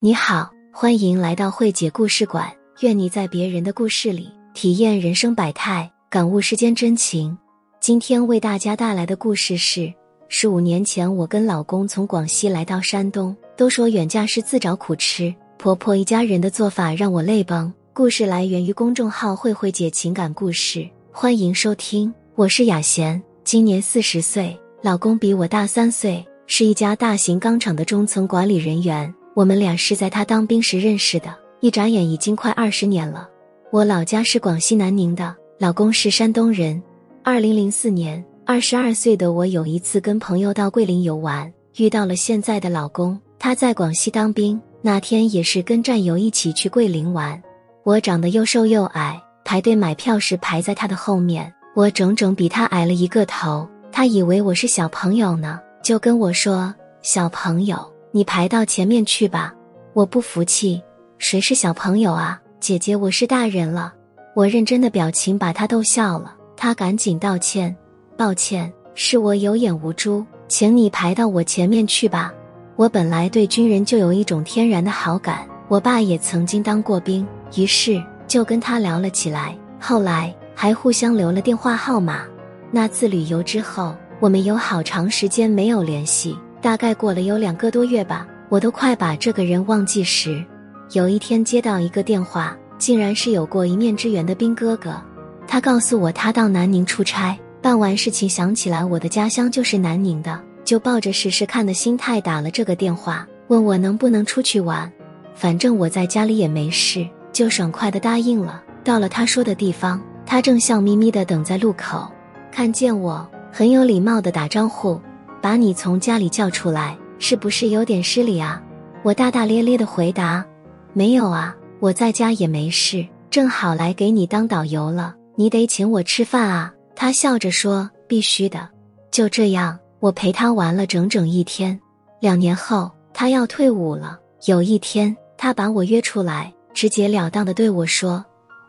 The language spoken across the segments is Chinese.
你好，欢迎来到慧姐故事馆。愿你在别人的故事里体验人生百态，感悟世间真情。今天为大家带来的故事是：十五年前，我跟老公从广西来到山东。都说远嫁是自找苦吃，婆婆一家人的做法让我泪崩。故事来源于公众号“慧慧姐情感故事”，欢迎收听。我是雅贤，今年四十岁，老公比我大三岁，是一家大型钢厂的中层管理人员。我们俩是在他当兵时认识的，一眨眼已经快二十年了。我老家是广西南宁的，老公是山东人。二零零四年，二十二岁的我有一次跟朋友到桂林游玩，遇到了现在的老公。他在广西当兵，那天也是跟战友一起去桂林玩。我长得又瘦又矮，排队买票时排在他的后面，我整整比他矮了一个头。他以为我是小朋友呢，就跟我说：“小朋友。”你排到前面去吧，我不服气，谁是小朋友啊？姐姐，我是大人了。我认真的表情把他逗笑了，他赶紧道歉，抱歉，是我有眼无珠，请你排到我前面去吧。我本来对军人就有一种天然的好感，我爸也曾经当过兵，于是就跟他聊了起来，后来还互相留了电话号码。那次旅游之后，我们有好长时间没有联系。大概过了有两个多月吧，我都快把这个人忘记时，有一天接到一个电话，竟然是有过一面之缘的兵哥哥。他告诉我他到南宁出差，办完事情想起来我的家乡就是南宁的，就抱着试试看的心态打了这个电话，问我能不能出去玩。反正我在家里也没事，就爽快的答应了。到了他说的地方，他正笑眯眯的等在路口，看见我，很有礼貌的打招呼。把你从家里叫出来，是不是有点失礼啊？我大大咧咧的回答：“没有啊，我在家也没事，正好来给你当导游了。你得请我吃饭啊。”他笑着说：“必须的。”就这样，我陪他玩了整整一天。两年后，他要退伍了。有一天，他把我约出来，直截了当的对我说：“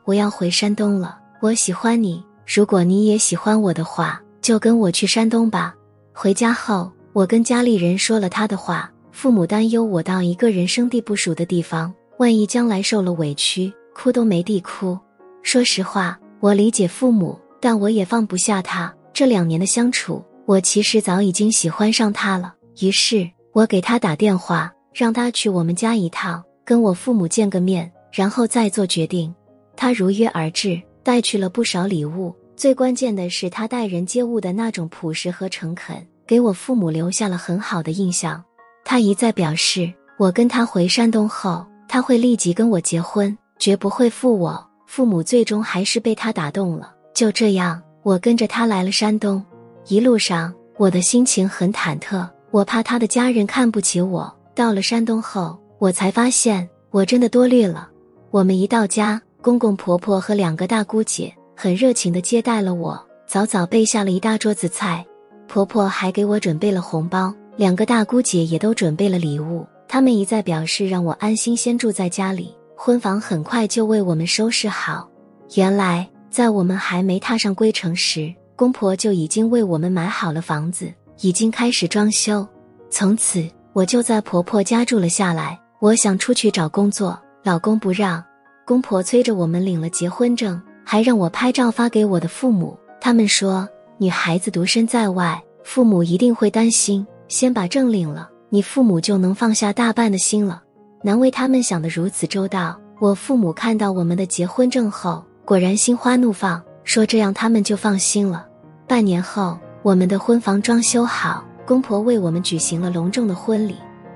我要回山东了，我喜欢你。如果你也喜欢我的话，就跟我去山东吧。”回家后，我跟家里人说了他的话。父母担忧我到一个人生地不熟的地方，万一将来受了委屈，哭都没地哭。说实话，我理解父母，但我也放不下他。这两年的相处，我其实早已经喜欢上他了。于是，我给他打电话，让他去我们家一趟，跟我父母见个面，然后再做决定。他如约而至，带去了不少礼物。最关键的是，他待人接物的那种朴实和诚恳，给我父母留下了很好的印象。他一再表示，我跟他回山东后，他会立即跟我结婚，绝不会负我。父母最终还是被他打动了。就这样，我跟着他来了山东。一路上，我的心情很忐忑，我怕他的家人看不起我。到了山东后，我才发现我真的多虑了。我们一到家，公公婆婆和两个大姑姐。很热情的接待了我，早早备下了一大桌子菜，婆婆还给我准备了红包，两个大姑姐也都准备了礼物，他们一再表示让我安心先住在家里，婚房很快就为我们收拾好。原来在我们还没踏上归程时，公婆就已经为我们买好了房子，已经开始装修。从此我就在婆婆家住了下来。我想出去找工作，老公不让，公婆催着我们领了结婚证。还让我拍照发给我的父母，他们说女孩子独身在外，父母一定会担心。先把证领了，你父母就能放下大半的心了。难为他们想得如此周到。我父母看到我们的结婚证后，果然心花怒放，说这样他们就放心了。半年后，我们的婚房装修好，公婆为我们举行了隆重的婚礼。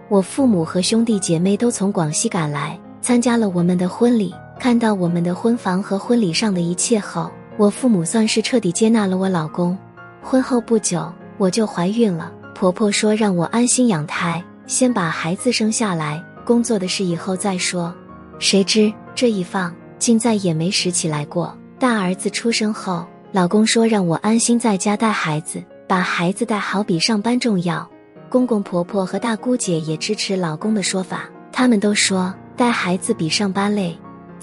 我父母和兄弟姐妹都从广西赶来，参加了我们的婚礼。看到我们的婚房和婚礼上的一切后，我父母算是彻底接纳了我老公。婚后不久，我就怀孕了。婆婆说让我安心养胎，先把孩子生下来，工作的事以后再说。谁知这一放，竟再也没拾起来过。大儿子出生后，老公说让我安心在家带孩子，把孩子带好比上班重要。公公婆婆和大姑姐也支持老公的说法，他们都说带孩子比上班累。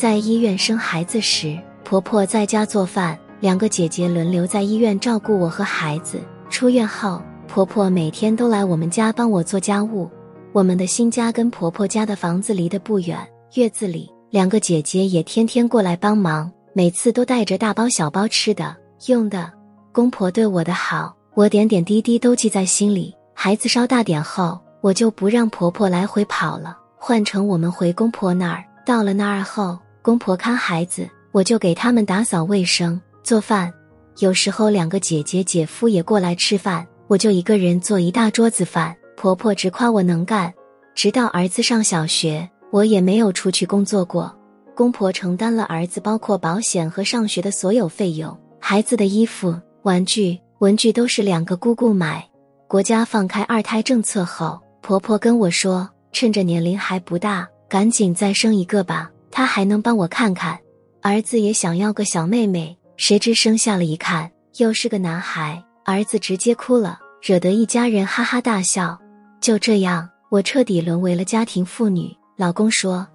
在医院生孩子时，婆婆在家做饭，两个姐姐轮流在医院照顾我和孩子。出院后，婆婆每天都来我们家帮我做家务。我们的新家跟婆婆家的房子离得不远，月子里两个姐姐也天天过来帮忙，每次都带着大包小包吃的用的。公婆对我的好，我点点滴滴都记在心里。孩子稍大点后，我就不让婆婆来回跑了，换成我们回公婆那儿。到了那儿后，公婆看孩子，我就给他们打扫卫生、做饭。有时候两个姐姐、姐夫也过来吃饭，我就一个人做一大桌子饭。婆婆直夸我能干。直到儿子上小学，我也没有出去工作过。公婆承担了儿子包括保险和上学的所有费用，孩子的衣服、玩具、文具都是两个姑姑买。国家放开二胎政策后，婆婆跟我说，趁着年龄还不大。赶紧再生一个吧，他还能帮我看看。儿子也想要个小妹妹，谁知生下了一看又是个男孩，儿子直接哭了，惹得一家人哈哈大笑。就这样，我彻底沦为了家庭妇女。老公说：“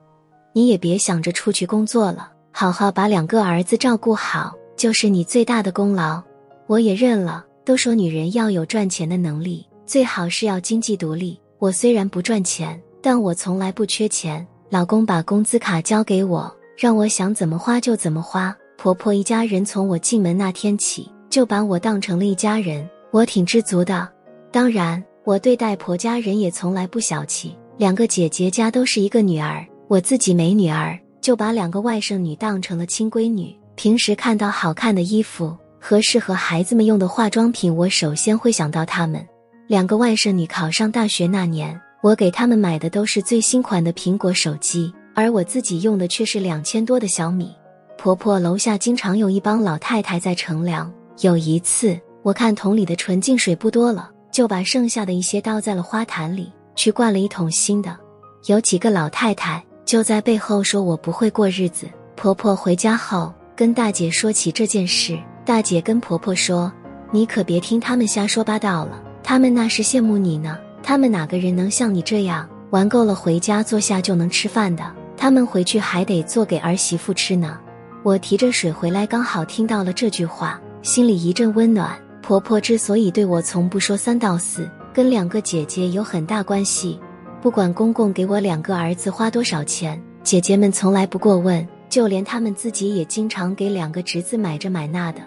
你也别想着出去工作了，好好把两个儿子照顾好，就是你最大的功劳。”我也认了。都说女人要有赚钱的能力，最好是要经济独立。我虽然不赚钱。但我从来不缺钱，老公把工资卡交给我，让我想怎么花就怎么花。婆婆一家人从我进门那天起就把我当成了一家人，我挺知足的。当然，我对待婆家人也从来不小气。两个姐姐家都是一个女儿，我自己没女儿，就把两个外甥女当成了亲闺女。平时看到好看的衣服和适合孩子们用的化妆品，我首先会想到他们。两个外甥女考上大学那年。我给他们买的都是最新款的苹果手机，而我自己用的却是两千多的小米。婆婆楼下经常有一帮老太太在乘凉。有一次，我看桶里的纯净水不多了，就把剩下的一些倒在了花坛里，去灌了一桶新的。有几个老太太就在背后说我不会过日子。婆婆回家后跟大姐说起这件事，大姐跟婆婆说：“你可别听他们瞎说八道了，他们那是羡慕你呢。”他们哪个人能像你这样玩够了回家坐下就能吃饭的？他们回去还得做给儿媳妇吃呢。我提着水回来，刚好听到了这句话，心里一阵温暖。婆婆之所以对我从不说三道四，跟两个姐姐有很大关系。不管公公给我两个儿子花多少钱，姐姐们从来不过问，就连他们自己也经常给两个侄子买这买那的。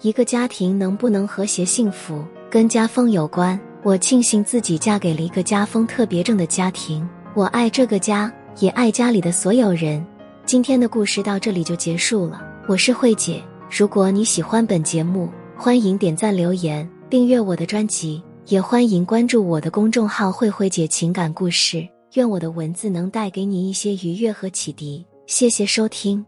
一个家庭能不能和谐幸福，跟家风有关。我庆幸自己嫁给了一个家风特别正的家庭，我爱这个家，也爱家里的所有人。今天的故事到这里就结束了，我是慧姐。如果你喜欢本节目，欢迎点赞、留言、订阅我的专辑，也欢迎关注我的公众号“慧慧姐情感故事”。愿我的文字能带给你一些愉悦和启迪。谢谢收听。